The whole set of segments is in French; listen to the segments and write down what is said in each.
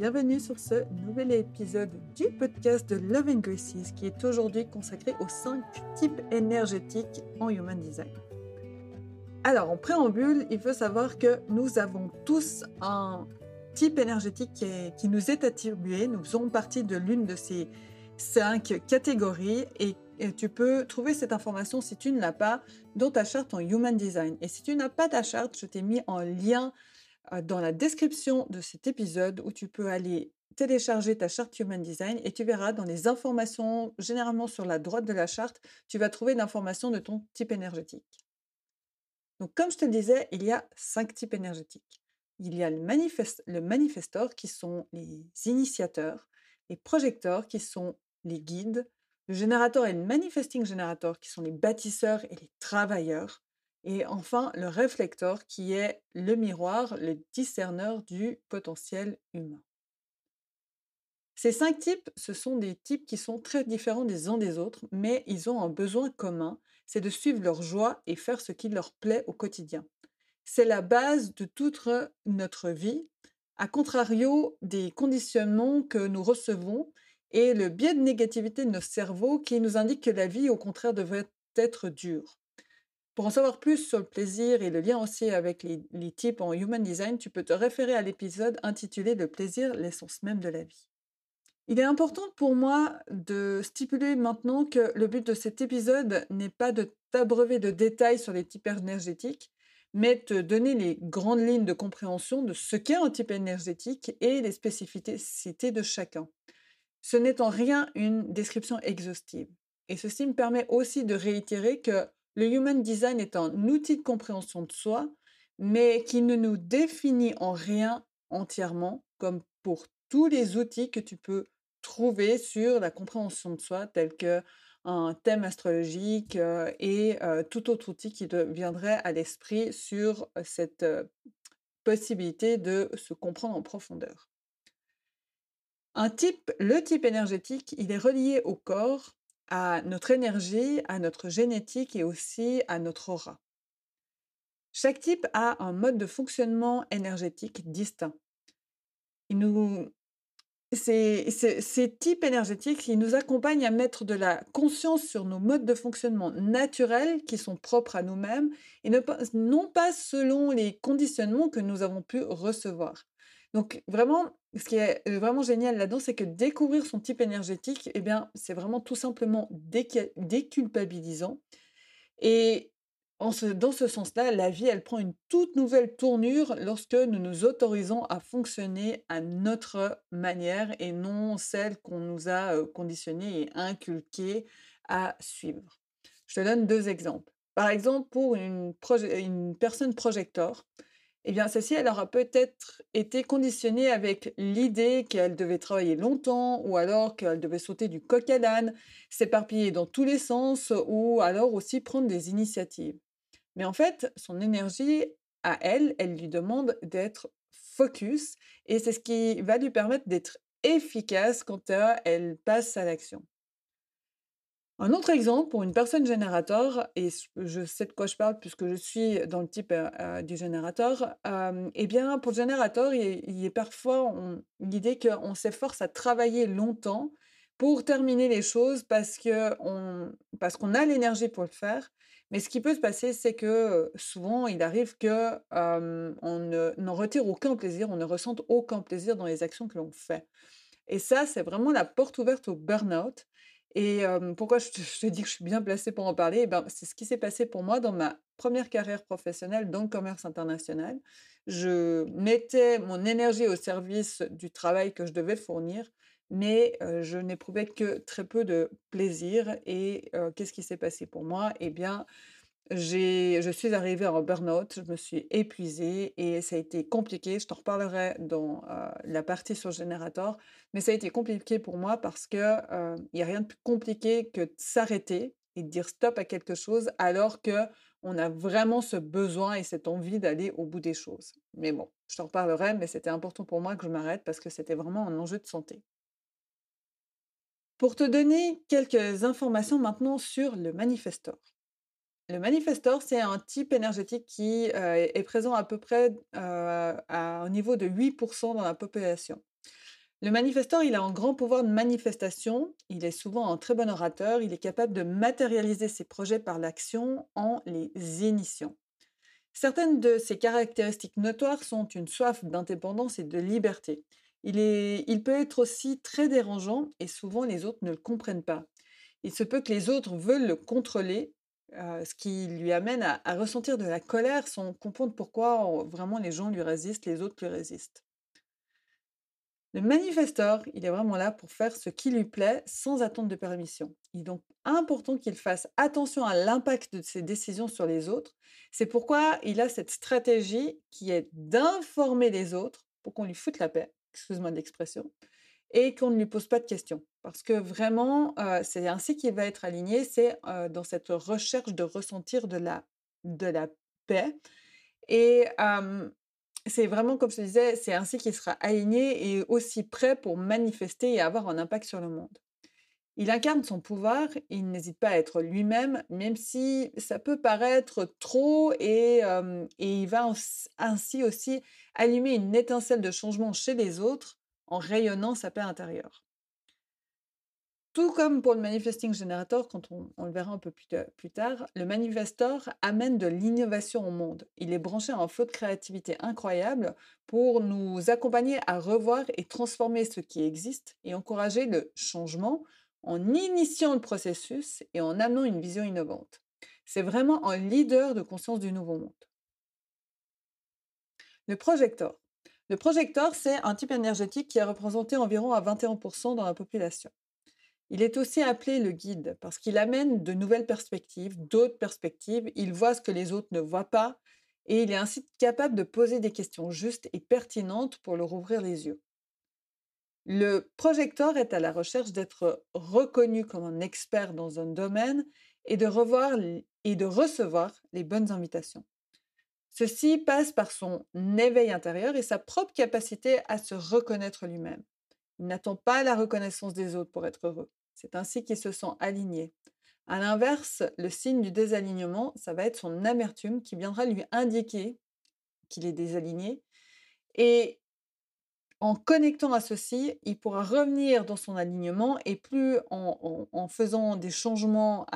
bienvenue sur ce nouvel épisode du podcast de Love and Graces qui est aujourd'hui consacré aux 5 types énergétiques en Human Design. Alors, en préambule, il faut savoir que nous avons tous un type énergétique qui, nous est attribué. Nous faisons partie de l'une de ces cinq catégories et, tu peux trouver cette information si tu ne l'as pas dans ta charte en Human Design. Et si tu n'as pas ta charte, je t'ai mis en lien dans la description de cet épisode où tu peux aller télécharger ta charte Human Design et tu verras dans les informations, généralement sur la droite de la charte, tu vas trouver l'information de ton type énergétique. Donc comme je te le disais, il y a cinq types énergétiques. Il y a le, manifest, manifestor qui sont les initiateurs, les projecteurs qui sont les guides, le générateur et le manifesting générateur qui sont les bâtisseurs et les travailleurs, et enfin le réflecteur qui est le miroir, le discerneur du potentiel humain. Ces cinq types, ce sont des types qui sont très différents des uns des autres, mais ils ont un besoin commun, c'est de suivre leur joie et faire ce qui leur plaît au quotidien. C'est la base de toute notre vie, à contrario des conditionnements que nous recevons et le biais de négativité de nos cerveaux qui nous indique que la vie, au contraire, devrait être dure. Pour en savoir plus sur le plaisir et le lien aussi avec les, types en Human Design, tu peux te référer à l'épisode intitulé Le plaisir, l'essence même de la vie. Il est important pour moi de stipuler maintenant que le but de cet épisode n'est pas de t'abreuver de détails sur les types énergétiques, mais de te donner les grandes lignes de compréhension de ce qu'est un type énergétique et les spécificités de chacun. Ce n'est en rien une description exhaustive. Et ceci me permet aussi de réitérer que le Human Design est un outil de compréhension de soi, mais qui ne nous définit en rien entièrement, comme pour tous les outils que tu peux trouver sur la compréhension de soi, tels que un thème astrologique euh, et euh, tout autre outil qui te viendrait à l'esprit sur cette euh, possibilité de se comprendre en profondeur. Un type, le type énergétique, il est relié au corps à notre énergie, à notre génétique et aussi à notre aura. Chaque type a un mode de fonctionnement énergétique distinct. ces, types énergétiques, ils nous accompagnent à mettre de la conscience sur nos modes de fonctionnement naturels qui sont propres à nous-mêmes et non pas selon les conditionnements que nous avons pu recevoir. Donc vraiment, ce qui est vraiment génial là-dedans, c'est que découvrir son type énergétique, eh bien, c'est vraiment tout simplement déculpabilisant. Et dans ce sens-là, la vie, elle prend une toute nouvelle tournure lorsque nous nous autorisons à fonctionner à notre manière et non celle qu'on nous a conditionnée et inculquée à suivre. Je te donne deux exemples. Par exemple, pour une, une personne projecteur, eh bien, celle-ci, elle aura peut-être été conditionnée avec l'idée qu'elle devait travailler longtemps, ou alors qu'elle devait sauter du coq à l'âne, s'éparpiller dans tous les sens, ou alors aussi prendre des initiatives. Mais en fait, son énergie, à elle, elle lui demande d'être focus, et c'est ce qui va lui permettre d'être efficace quand elle passe à l'action. Un autre exemple pour une personne générateur, et je sais de quoi je parle puisque je suis dans le type du générateur, eh bien, pour le générateur, il, y a parfois l'idée qu'on s'efforce à travailler longtemps pour terminer les choses parce qu'on a l'énergie pour le faire. Mais ce qui peut se passer, c'est que souvent, il arrive que on n'en retire aucun plaisir, on ne ressente aucun plaisir dans les actions que l'on fait. Et ça, c'est vraiment la porte ouverte au burn-out. Et pourquoi je te, dis que je suis bien placée pour en parler? Eh ben, C'est ce qui s'est passé pour moi dans ma première carrière professionnelle dans le commerce international. Je mettais mon énergie au service du travail que je devais fournir, mais je n'éprouvais que très peu de plaisir. Et qu'est-ce qui s'est passé pour moi? Eh bien, je suis arrivée en burn-out, je me suis épuisée et ça a été compliqué. Je t'en reparlerai dans la partie sur le générateur, mais ça a été compliqué pour moi parce que il n'y a rien de plus compliqué que de s'arrêter et de dire stop à quelque chose alors que on a vraiment ce besoin et cette envie d'aller au bout des choses. Mais bon, je t'en reparlerai, mais c'était important pour moi que je m'arrête parce que c'était vraiment un enjeu de santé. Pour te donner quelques informations maintenant sur le manifestor. Le manifestor, c'est un type énergétique qui est présent à peu près à un niveau de 8% dans la population. Le manifesteur, il a un grand pouvoir de manifestation, il est souvent un très bon orateur, il est capable de matérialiser ses projets par l'action en les initiant. Certaines de ses caractéristiques notoires sont une soif d'indépendance et de liberté. Il, est, il peut être aussi très dérangeant et souvent les autres ne le comprennent pas. Il se peut que les autres veulent le contrôler, ce qui lui amène à, ressentir de la colère sans comprendre pourquoi vraiment les gens lui résistent, les autres lui résistent. Le manifesteur, il est vraiment là pour faire ce qui lui plaît sans attendre de permission. Il est donc important qu'il fasse attention à l'impact de ses décisions sur les autres. C'est pourquoi il a cette stratégie qui est d'informer les autres pour qu'on lui foute la paix, excuse-moi l'expression, et qu'on ne lui pose pas de questions. Parce que vraiment, euh, c'est ainsi qu'il va être aligné, c'est euh, dans cette recherche de ressentir de la, de la paix. Et c'est vraiment, comme je disais, c'est ainsi qu'il sera aligné et aussi prêt pour manifester et avoir un impact sur le monde. Il incarne son pouvoir, il n'hésite pas à être lui-même, même si ça peut paraître trop, et, et il va ainsi aussi allumer une étincelle de changement chez les autres en rayonnant sa paix intérieure. Tout comme pour le Manifesting Generator, quand on, le verra un peu plus, tard, le Manifestor amène de l'innovation au monde. Il est branché à un flot de créativité incroyable pour nous accompagner à revoir et transformer ce qui existe et encourager le changement en initiant le processus et en amenant une vision innovante. C'est vraiment un leader de conscience du nouveau monde. Le projecteur. Le projecteur, c'est un type énergétique qui est représenté environ à 21% dans la population. Il est aussi appelé le guide parce qu'il amène de nouvelles perspectives, d'autres perspectives, il voit ce que les autres ne voient pas et il est ainsi capable de poser des questions justes et pertinentes pour leur ouvrir les yeux. Le projecteur est à la recherche d'être reconnu comme un expert dans un domaine et de revoir et de recevoir les bonnes invitations. Ceci passe par son éveil intérieur et sa propre capacité à se reconnaître lui-même. Il n'attend pas la reconnaissance des autres pour être heureux. C'est ainsi qu'il se sent aligné. À l'inverse, le signe du désalignement, ça va être son amertume qui viendra lui indiquer qu'il est désaligné. Et en connectant à ceci, il pourra revenir dans son alignement et plus en, faisant des changements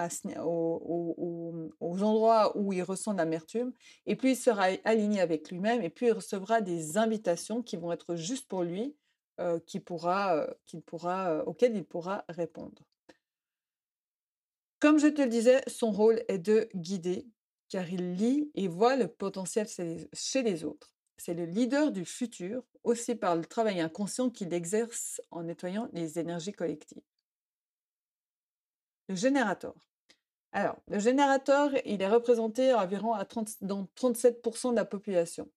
aux, endroits où il ressent l'amertume, et plus il sera aligné avec lui-même, et puis il recevra des invitations qui vont être juste pour lui, euh, euh, euh, auquel il pourra répondre. Comme je te le disais, son rôle est de guider, car il lit et voit le potentiel chez les autres. C'est le leader du futur, aussi par le travail inconscient qu'il exerce en nettoyant les énergies collectives. Le générateur. Alors, le générateur, il est représenté environ à 30, dans 37% de la population.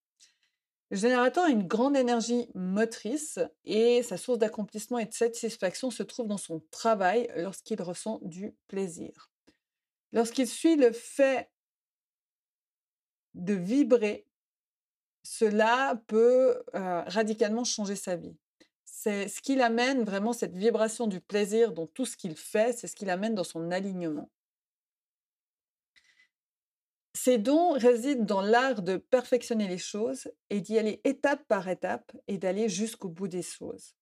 Le générateur a une grande énergie motrice et sa source d'accomplissement et de satisfaction se trouve dans son travail lorsqu'il ressent du plaisir. Lorsqu'il suit le fait de vibrer, cela peut radicalement changer sa vie. C'est ce qui l'amène vraiment cette vibration du plaisir dans tout ce qu'il fait, c'est ce qui l'amène dans son alignement. Ces dons résident dans l'art de perfectionner les choses et d'y aller étape par étape et d'aller jusqu'au bout des choses.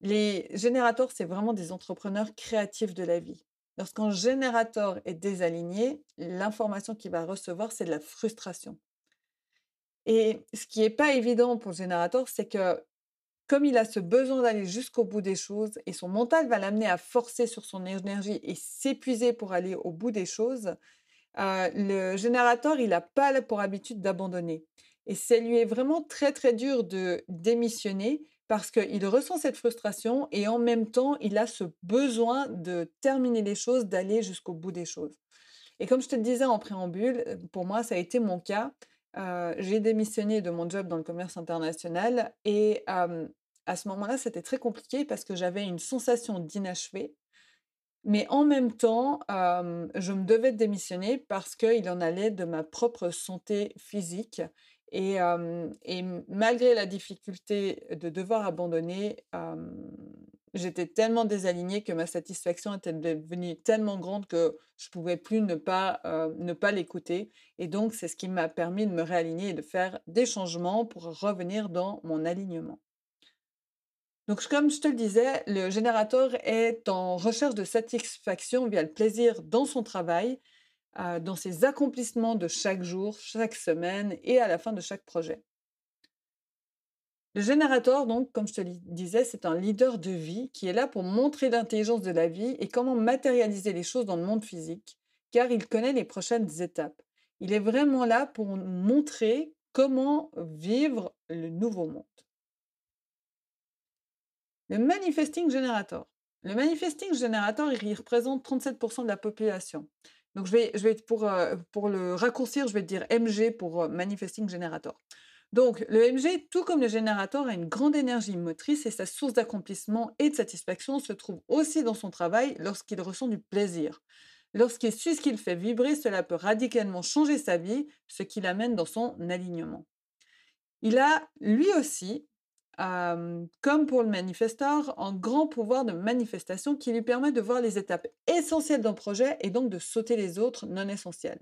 Les générateurs, c'est vraiment des entrepreneurs créatifs de la vie. Lorsqu'un générateur est désaligné, l'information qu'il va recevoir, c'est de la frustration. Et ce qui n'est pas évident pour le générateur, c'est que comme il a ce besoin d'aller jusqu'au bout des choses et son mental va l'amener à forcer sur son énergie et s'épuiser pour aller au bout des choses, euh, le générateur, il n'a pas pour habitude d'abandonner. Et ça lui est vraiment très, très dur de démissionner parce qu'il ressent cette frustration et en même temps, il a ce besoin de terminer les choses, d'aller jusqu'au bout des choses. Et comme je te le disais en préambule, euh, pour moi, ça a été mon cas. Euh, j'ai démissionné de mon job dans le commerce international et à ce moment-là, c'était très compliqué parce que j'avais une sensation d'inachevé mais en même temps, je me devais démissionner parce qu'il en allait de ma propre santé physique. Et, et malgré la difficulté de devoir abandonner, j'étais tellement désalignée que ma satisfaction était devenue tellement grande que je pouvais plus ne pas, ne pas l'écouter. Et donc, c'est ce qui m'a permis de me réaligner et de faire des changements pour revenir dans mon alignement. Donc, comme je te le disais, le générateur est en recherche de satisfaction via le plaisir dans son travail, euh, dans ses accomplissements de chaque jour, chaque semaine et à la fin de chaque projet. Le générateur, donc, comme je te le disais, c'est un leader de vie qui est là pour montrer l'intelligence de la vie et comment matérialiser les choses dans le monde physique, car il connaît les prochaines étapes. Il est vraiment là pour montrer comment vivre le nouveau monde. Le manifesting generator. Le manifesting generator, il représente 37% de la population. Donc, je vais, euh, pour le raccourcir, je vais dire MG pour euh, manifesting generator. Donc, le MG, tout comme le générateur, a une grande énergie motrice et sa source d'accomplissement et de satisfaction se trouve aussi dans son travail lorsqu'il ressent du plaisir. Lorsqu'il suit ce qu'il fait vibrer, cela peut radicalement changer sa vie, ce qui l'amène dans son alignement. Il a, lui aussi, comme pour le manifesteur, un grand pouvoir de manifestation qui lui permet de voir les étapes essentielles d'un projet et donc de sauter les autres non essentielles.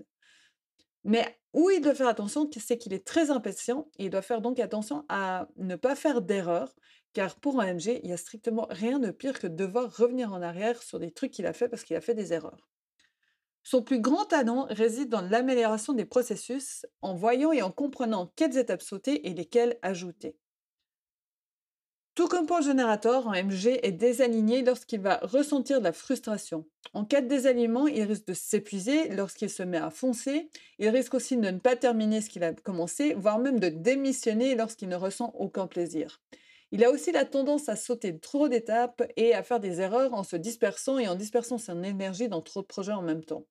Mais où il doit faire attention, c'est qu'il est très impatient et il doit faire donc attention à ne pas faire d'erreur, car pour un MG, il n'y a strictement rien de pire que de devoir revenir en arrière sur des trucs qu'il a fait parce qu'il a fait des erreurs. Son plus grand talent réside dans l'amélioration des processus en voyant et en comprenant quelles étapes sauter et lesquelles ajouter. Tout comme pour le générateur, un MG est désaligné lorsqu'il va ressentir de la frustration. En cas de désalignement, il risque de s'épuiser lorsqu'il se met à foncer. Il risque aussi de ne pas terminer ce qu'il a commencé, voire même de démissionner lorsqu'il ne ressent aucun plaisir. Il a aussi la tendance à sauter trop d'étapes et à faire des erreurs en se dispersant et en dispersant son énergie dans trop de projets en même temps.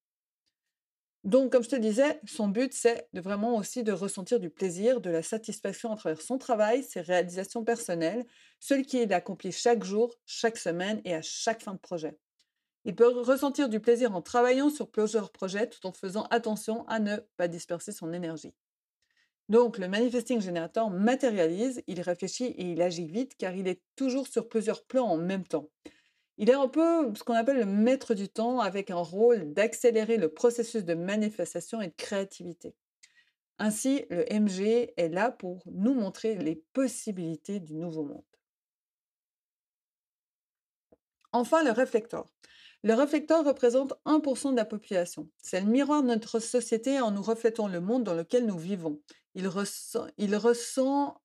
Donc, comme je te disais, son but, c'est vraiment aussi de ressentir du plaisir, de la satisfaction à travers son travail, ses réalisations personnelles, ce qu'il accomplit chaque jour, chaque semaine et à chaque fin de projet. Il peut ressentir du plaisir en travaillant sur plusieurs projets tout en faisant attention à ne pas disperser son énergie. Donc, le manifesting generator matérialise, il réfléchit et il agit vite car il est toujours sur plusieurs plans en même temps. Il est un peu ce qu'on appelle le maître du temps avec un rôle d'accélérer le processus de manifestation et de créativité. Ainsi, le MG est là pour nous montrer les possibilités du nouveau monde. Enfin, le réflecteur. Le réflecteur représente 1% de la population. C'est le miroir de notre société en nous reflétant le monde dans lequel nous vivons. Il ressent, il ressent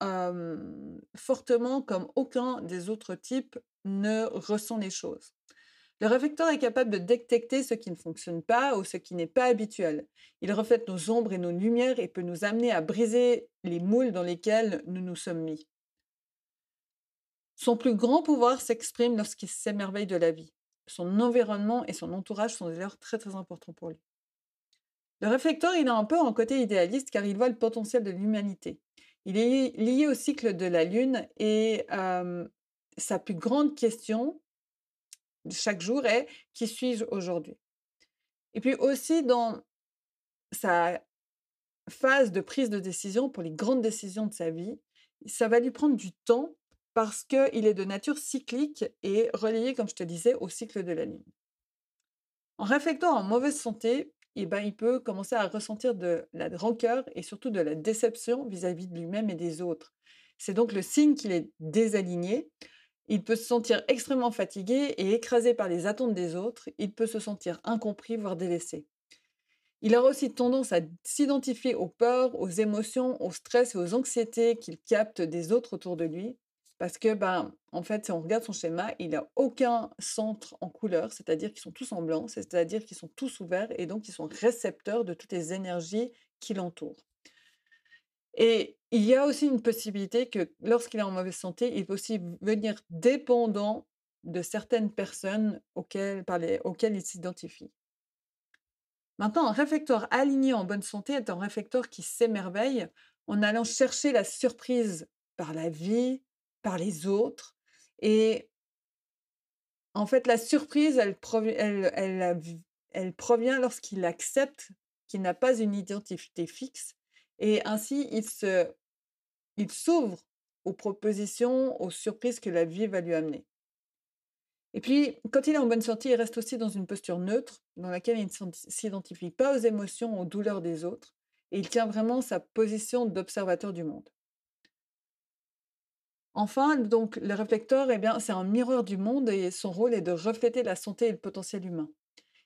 fortement comme aucun des autres types ne ressent les choses. Le réflecteur est capable de détecter ce qui ne fonctionne pas ou ce qui n'est pas habituel. Il reflète nos ombres et nos lumières et peut nous amener à briser les moules dans lesquels nous nous sommes mis. Son plus grand pouvoir s'exprime lorsqu'il s'émerveille de la vie. Son environnement et son entourage sont d'ailleurs très très importants pour lui. Le réflecteur, il a un peu un côté idéaliste car il voit le potentiel de l'humanité. Il est lié au cycle de la Lune et sa plus grande question de chaque jour est qui suis-je aujourd'hui? Et puis aussi dans sa phase de prise de décision pour les grandes décisions de sa vie, ça va lui prendre du temps parce qu'il est de nature cyclique et relié, comme je te disais, au cycle de la Lune. En réflectant en mauvaise santé, eh ben, il peut commencer à ressentir de la rancœur et surtout de la déception vis-à-vis -vis de lui-même et des autres. C'est donc le signe qu'il est désaligné. Il peut se sentir extrêmement fatigué et écrasé par les attentes des autres. Il peut se sentir incompris, voire délaissé. Il a aussi tendance à s'identifier aux peurs, aux émotions, au stress et aux anxiétés qu'il capte des autres autour de lui. Parce que, ben, en fait, si on regarde son schéma, il n'a aucun centre en couleur, c'est-à-dire qu'ils sont tous en blanc, c'est-à-dire qu'ils sont tous ouverts et donc ils sont récepteurs de toutes les énergies qui l'entourent. Et il y a aussi une possibilité que lorsqu'il est en mauvaise santé, il peut aussi venir dépendant de certaines personnes auxquelles, il s'identifie. Maintenant, un réflecteur aligné en bonne santé est un réflecteur qui s'émerveille en allant chercher la surprise par la vie, par les autres. Et en fait, la surprise, elle provient lorsqu'il accepte qu'il n'a pas une identité fixe et ainsi, il s'ouvre aux propositions, aux surprises que la vie va lui amener. Et puis, quand il est en bonne santé, il reste aussi dans une posture neutre, dans laquelle il ne s'identifie pas aux émotions, aux douleurs des autres, et il tient vraiment sa position d'observateur du monde. Enfin, donc, le réflecteur, eh bien, c'est un miroir du monde et son rôle est de refléter la santé et le potentiel humain.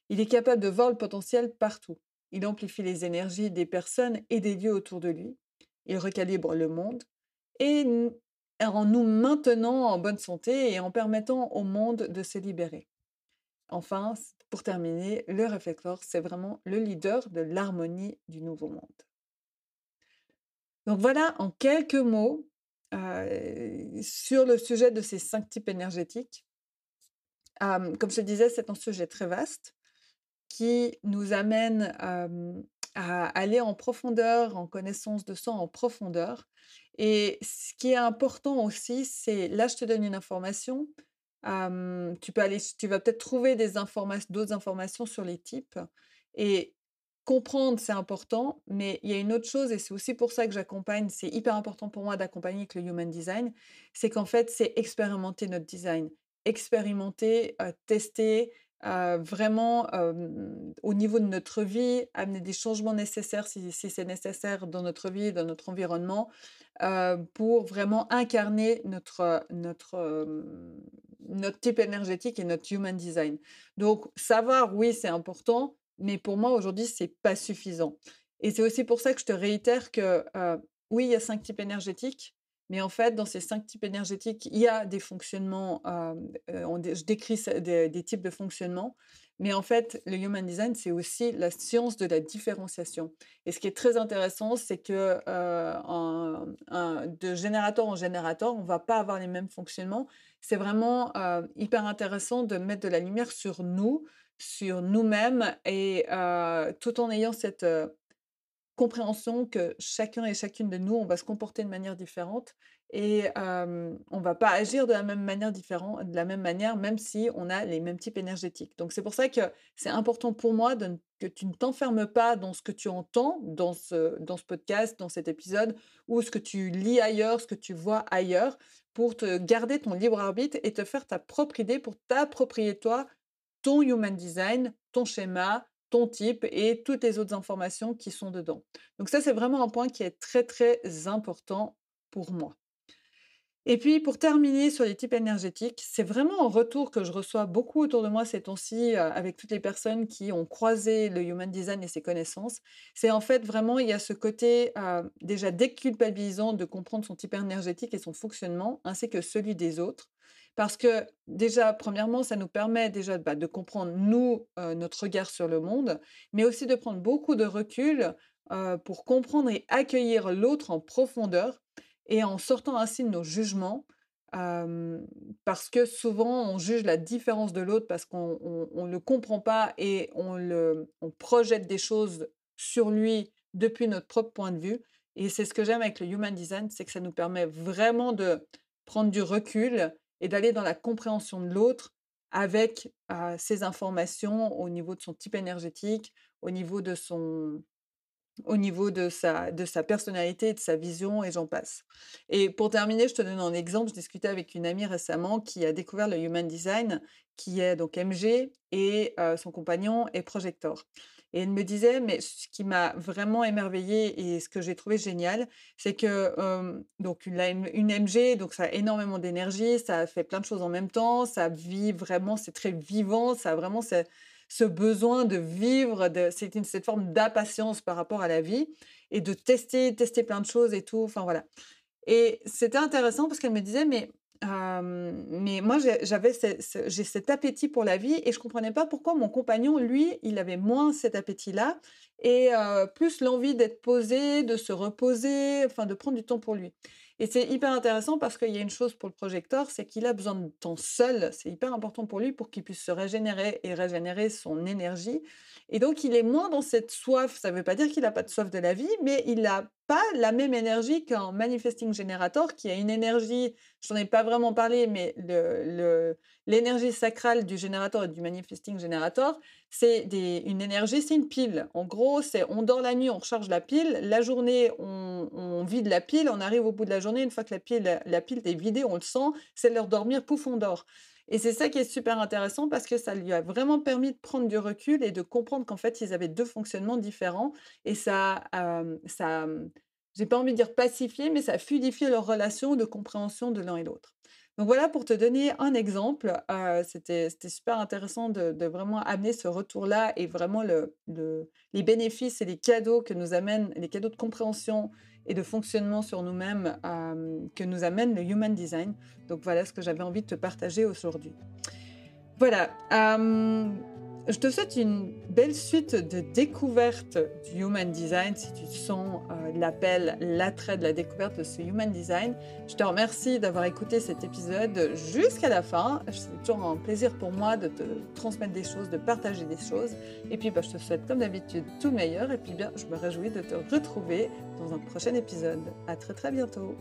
Il est capable de voir le potentiel partout. Il amplifie les énergies des personnes et des lieux autour de lui. Il recalibre le monde et en nous maintenant en bonne santé et en permettant au monde de se libérer. Enfin, pour terminer, le réflecteur, c'est vraiment le leader de l'harmonie du nouveau monde. Donc voilà, en quelques mots, sur le sujet de ces cinq types énergétiques. comme je disais, c'est un sujet très vaste qui nous amène à aller en profondeur, en connaissance de soi en profondeur. Et ce qui est important aussi, c'est là, je te donne une information. tu peux aller, tu vas peut-être trouver d'autres informations sur les types. Et comprendre, c'est important, mais il y a une autre chose, et c'est aussi pour ça que j'accompagne, c'est hyper important pour moi d'accompagner avec le Human Design, c'est qu'en fait, c'est expérimenter notre design, expérimenter, tester, vraiment au niveau de notre vie, amener des changements nécessaires si, c'est nécessaire dans notre vie, dans notre environnement, pour vraiment incarner notre, notre, notre type énergétique et notre human design. Donc, savoir, oui, c'est important, mais pour moi, aujourd'hui, c'est pas suffisant. Et c'est aussi pour ça que je te réitère que oui, il y a cinq types énergétiques, mais en fait, dans ces cinq types énergétiques, il y a des fonctionnements, je décris des, types de fonctionnement, mais en fait, le Human Design, c'est aussi la science de la différenciation. Et ce qui est très intéressant, c'est que de générateur en générateur, on ne va pas avoir les mêmes fonctionnements. C'est vraiment hyper intéressant de mettre de la lumière sur nous, sur nous-mêmes et tout en ayant cette compréhension que chacun et chacune de nous, on va se comporter de manière différente et on va pas agir de la même manière différente, de la même manière, même si on a les mêmes types énergétiques. Donc c'est pour ça que c'est important pour moi que tu ne t'enfermes pas dans ce que tu entends dans ce, dans ce podcast, dans cet épisode, ou ce que tu lis ailleurs, ce que tu vois ailleurs, pour te garder ton libre arbitre et te faire ta propre idée pour t'approprier toi ton human design, ton schéma, ton type et toutes les autres informations qui sont dedans. Donc ça, c'est vraiment un point qui est très, très important pour moi. Et puis, pour terminer sur les types énergétiques, c'est vraiment un retour que je reçois beaucoup autour de moi ces temps-ci avec toutes les personnes qui ont croisé le human design et ses connaissances. C'est en fait vraiment, il y a ce côté déjà déculpabilisant de comprendre son type énergétique et son fonctionnement, ainsi que celui des autres. Parce que déjà, premièrement, ça nous permet déjà bah, de comprendre, nous, notre regard sur le monde, mais aussi de prendre beaucoup de recul pour comprendre et accueillir l'autre en profondeur et en sortant ainsi de nos jugements. parce que souvent, on juge la différence de l'autre parce qu'on ne le comprend pas et on, projette des choses sur lui depuis notre propre point de vue. Et c'est ce que j'aime avec le Human Design, c'est que ça nous permet vraiment de prendre du recul et d'aller dans la compréhension de l'autre avec ces informations au niveau de son type énergétique, au niveau de son, au niveau de sa, de sa personnalité, de sa vision, et j'en passe. Et pour terminer, je te donne un exemple. Je discutais avec une amie récemment qui a découvert le Human Design, qui est donc MG, et son compagnon est Projector. Et elle me disait, mais ce qui m'a vraiment émerveillée et ce que j'ai trouvé génial, c'est que donc une, une, MG, donc ça a énormément d'énergie, ça fait plein de choses en même temps, ça vit vraiment, c'est très vivant, ça a vraiment ce, ce besoin de vivre, c'est une cette forme d'impatience par rapport à la vie et de tester, tester plein de choses et tout. Enfin voilà. Et c'était intéressant parce qu'elle me disait, mais mais moi, j'avais j'ai cet appétit pour la vie et je comprenais pas pourquoi mon compagnon, lui, il avait moins cet appétit-là et plus l'envie d'être posé, de se reposer, enfin de prendre du temps pour lui. Et c'est hyper intéressant parce qu'il y a une chose pour le projecteur, c'est qu'il a besoin de temps seul. C'est hyper important pour lui pour qu'il puisse se régénérer et régénérer son énergie. Et donc, il est moins dans cette soif. Ça ne veut pas dire qu'il n'a pas de soif de la vie, mais il n'a pas la même énergie qu'un manifesting generator qui a une énergie, je n'en ai pas vraiment parlé, mais l'énergie le, sacrale du générateur et du manifesting generator, c'est une énergie, c'est une pile. En gros, c'est on dort la nuit, on recharge la pile, la journée, on, vide la pile, on arrive au bout de la journée, une fois que la pile, la pile est vidée, on le sent, c'est leur dormir, pouf, on dort. Et c'est ça qui est super intéressant parce que ça lui a vraiment permis de prendre du recul et de comprendre qu'en fait, ils avaient deux fonctionnements différents. Et ça, ça, j'ai pas envie de dire pacifier, mais ça a fluidifié leur relation de compréhension de l'un et l'autre. Donc voilà pour te donner un exemple. Euh, c'était super intéressant de, vraiment amener ce retour-là et vraiment le, les bénéfices et les cadeaux que nous amènent, les cadeaux de compréhension et de fonctionnement sur nous-mêmes euh, que nous amène le Human Design. Donc voilà ce que j'avais envie de te partager aujourd'hui. Voilà. Euh, je te souhaite une belle suite de découvertes du Human Design si tu sens euh, l'appel, l'attrait de la découverte de ce Human Design. Je te remercie d'avoir écouté cet épisode jusqu'à la fin. C'est toujours un plaisir pour moi de te transmettre des choses, de partager des choses. Et puis bah, je te souhaite comme d'habitude tout le meilleur. Et puis bien, je me réjouis de te retrouver dans un prochain épisode. À très très bientôt.